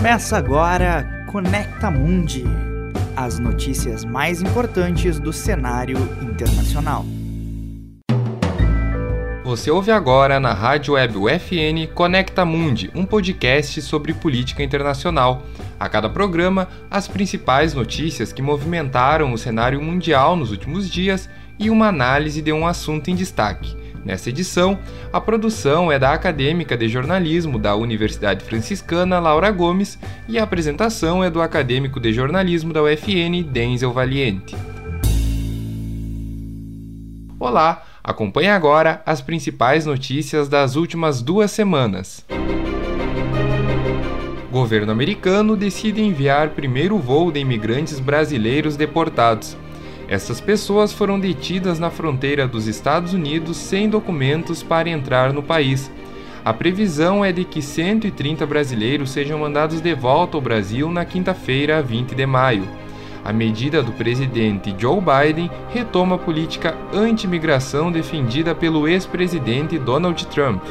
Começa agora Conecta Mundi, as notícias mais importantes do cenário internacional. Você ouve agora na Rádio Web UFN Conecta Mundi, um podcast sobre política internacional. A cada programa, as principais notícias que movimentaram o cenário mundial nos últimos dias e uma análise de um assunto em destaque. Nessa edição, a produção é da acadêmica de jornalismo da Universidade Franciscana Laura Gomes e a apresentação é do acadêmico de jornalismo da UFN Denzel Valiente. Olá, acompanhe agora as principais notícias das últimas duas semanas. Governo americano decide enviar primeiro voo de imigrantes brasileiros deportados. Essas pessoas foram detidas na fronteira dos Estados Unidos sem documentos para entrar no país. A previsão é de que 130 brasileiros sejam mandados de volta ao Brasil na quinta-feira, 20 de maio. A medida do presidente Joe Biden retoma a política anti-imigração defendida pelo ex-presidente Donald Trump.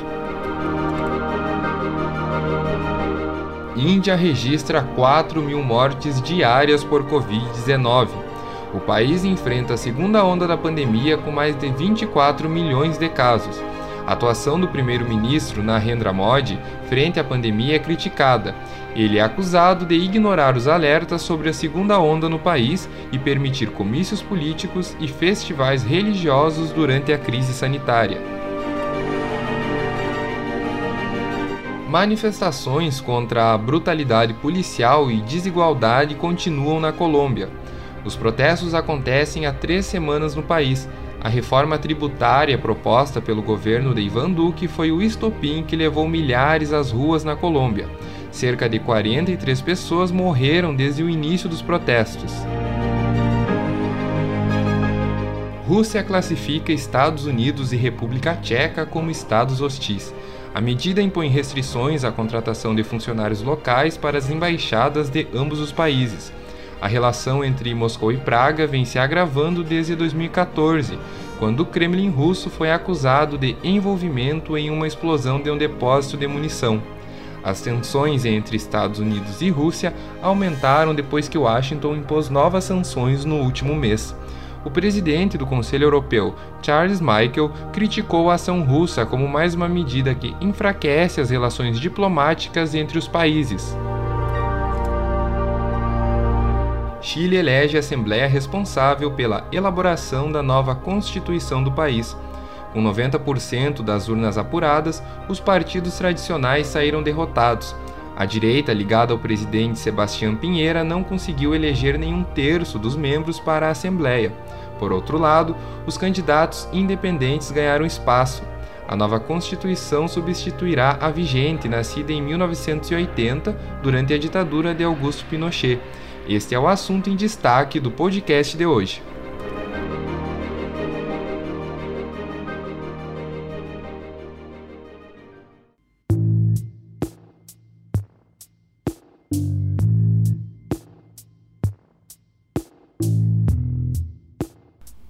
Índia registra 4 mil mortes diárias por Covid-19. O país enfrenta a segunda onda da pandemia com mais de 24 milhões de casos. A atuação do primeiro-ministro Narendra Modi frente à pandemia é criticada. Ele é acusado de ignorar os alertas sobre a segunda onda no país e permitir comícios políticos e festivais religiosos durante a crise sanitária. Manifestações contra a brutalidade policial e desigualdade continuam na Colômbia. Os protestos acontecem há três semanas no país. A reforma tributária proposta pelo governo de Ivan Duque foi o estopim que levou milhares às ruas na Colômbia. Cerca de 43 pessoas morreram desde o início dos protestos. Rússia classifica Estados Unidos e República Tcheca como estados hostis. A medida impõe restrições à contratação de funcionários locais para as embaixadas de ambos os países. A relação entre Moscou e Praga vem se agravando desde 2014, quando o Kremlin russo foi acusado de envolvimento em uma explosão de um depósito de munição. As tensões entre Estados Unidos e Rússia aumentaram depois que Washington impôs novas sanções no último mês. O presidente do Conselho Europeu, Charles Michel, criticou a ação russa como mais uma medida que enfraquece as relações diplomáticas entre os países. Chile elege a Assembleia responsável pela elaboração da nova Constituição do país. Com 90% das urnas apuradas, os partidos tradicionais saíram derrotados. A direita, ligada ao presidente Sebastião Pinheira, não conseguiu eleger nenhum terço dos membros para a Assembleia. Por outro lado, os candidatos independentes ganharam espaço. A nova Constituição substituirá a vigente, nascida em 1980, durante a ditadura de Augusto Pinochet este é o assunto em destaque do podcast de hoje.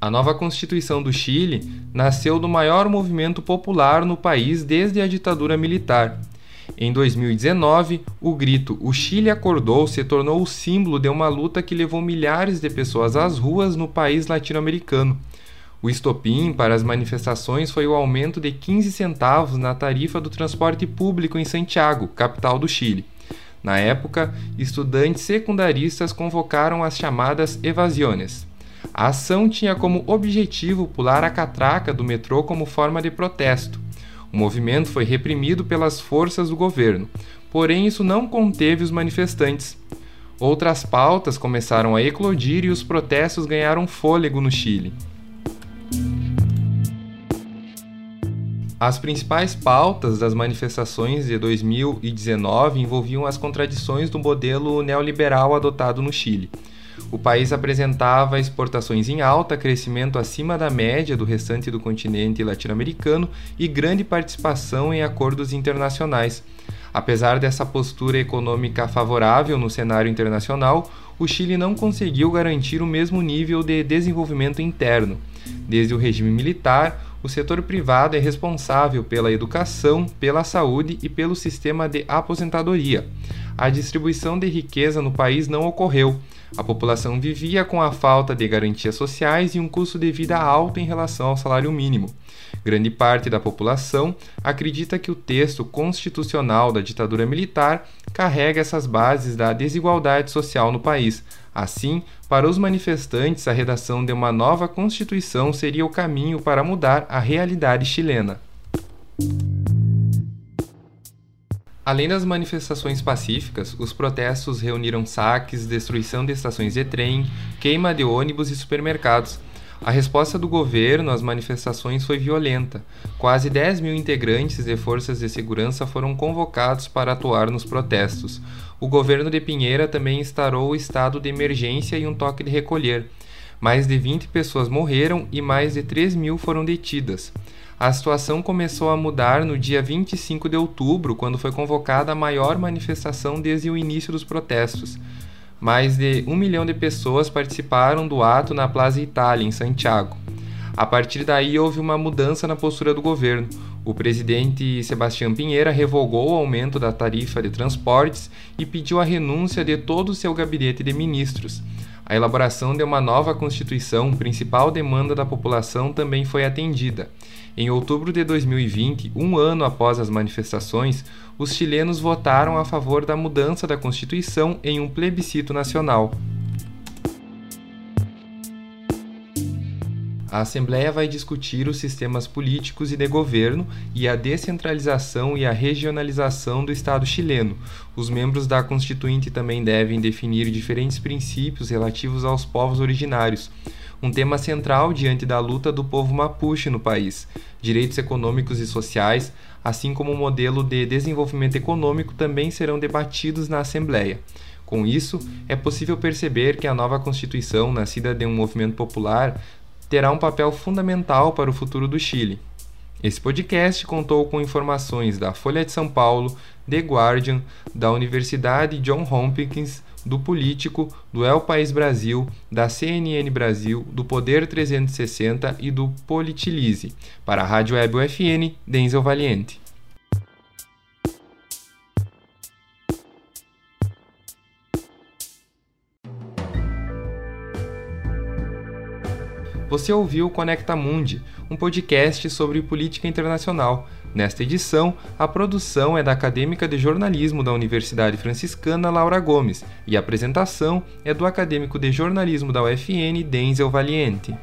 A nova Constituição do Chile nasceu do maior movimento popular no país desde a ditadura militar em 2019, o grito O Chile acordou se tornou o símbolo de uma luta que levou milhares de pessoas às ruas no país latino-americano. O estopim para as manifestações foi o aumento de 15 centavos na tarifa do transporte público em Santiago, capital do Chile. Na época, estudantes secundaristas convocaram as chamadas evasões. A ação tinha como objetivo pular a catraca do metrô como forma de protesto. O movimento foi reprimido pelas forças do governo, porém isso não conteve os manifestantes. Outras pautas começaram a eclodir e os protestos ganharam fôlego no Chile. As principais pautas das manifestações de 2019 envolviam as contradições do modelo neoliberal adotado no Chile o país apresentava exportações em alta, crescimento acima da média do restante do continente latino-americano e grande participação em acordos internacionais. Apesar dessa postura econômica favorável no cenário internacional, o Chile não conseguiu garantir o mesmo nível de desenvolvimento interno. Desde o regime militar, o setor privado é responsável pela educação, pela saúde e pelo sistema de aposentadoria. A distribuição de riqueza no país não ocorreu. A população vivia com a falta de garantias sociais e um custo de vida alto em relação ao salário mínimo. Grande parte da população acredita que o texto constitucional da ditadura militar carrega essas bases da desigualdade social no país. Assim, para os manifestantes, a redação de uma nova Constituição seria o caminho para mudar a realidade chilena. Além das manifestações pacíficas, os protestos reuniram saques, destruição de estações de trem, queima de ônibus e supermercados. A resposta do governo às manifestações foi violenta. Quase 10 mil integrantes de forças de segurança foram convocados para atuar nos protestos. O governo de Pinheira também instaurou o estado de emergência e um toque de recolher. Mais de 20 pessoas morreram e mais de 3 mil foram detidas. A situação começou a mudar no dia 25 de outubro, quando foi convocada a maior manifestação desde o início dos protestos. Mais de um milhão de pessoas participaram do ato na Plaza Itália, em Santiago. A partir daí houve uma mudança na postura do governo. O presidente Sebastião Pinheira revogou o aumento da tarifa de transportes e pediu a renúncia de todo o seu gabinete de ministros. A elaboração de uma nova Constituição, principal demanda da população, também foi atendida. Em outubro de 2020, um ano após as manifestações, os chilenos votaram a favor da mudança da Constituição em um plebiscito nacional. A Assembleia vai discutir os sistemas políticos e de governo e a descentralização e a regionalização do Estado chileno. Os membros da Constituinte também devem definir diferentes princípios relativos aos povos originários um tema central diante da luta do povo mapuche no país. Direitos econômicos e sociais, assim como o modelo de desenvolvimento econômico, também serão debatidos na Assembleia. Com isso, é possível perceber que a nova Constituição, nascida de um movimento popular, terá um papel fundamental para o futuro do Chile. Esse podcast contou com informações da Folha de São Paulo, The Guardian, da Universidade John Hopkins, do Político, do El País Brasil, da CNN Brasil, do Poder 360 e do Politilize. Para a Rádio Web UFN, Denzel Valiente. Você ouviu Conecta Mundi, um podcast sobre política internacional. Nesta edição, a produção é da acadêmica de jornalismo da Universidade Franciscana Laura Gomes e a apresentação é do acadêmico de jornalismo da UFN Denzel Valiente.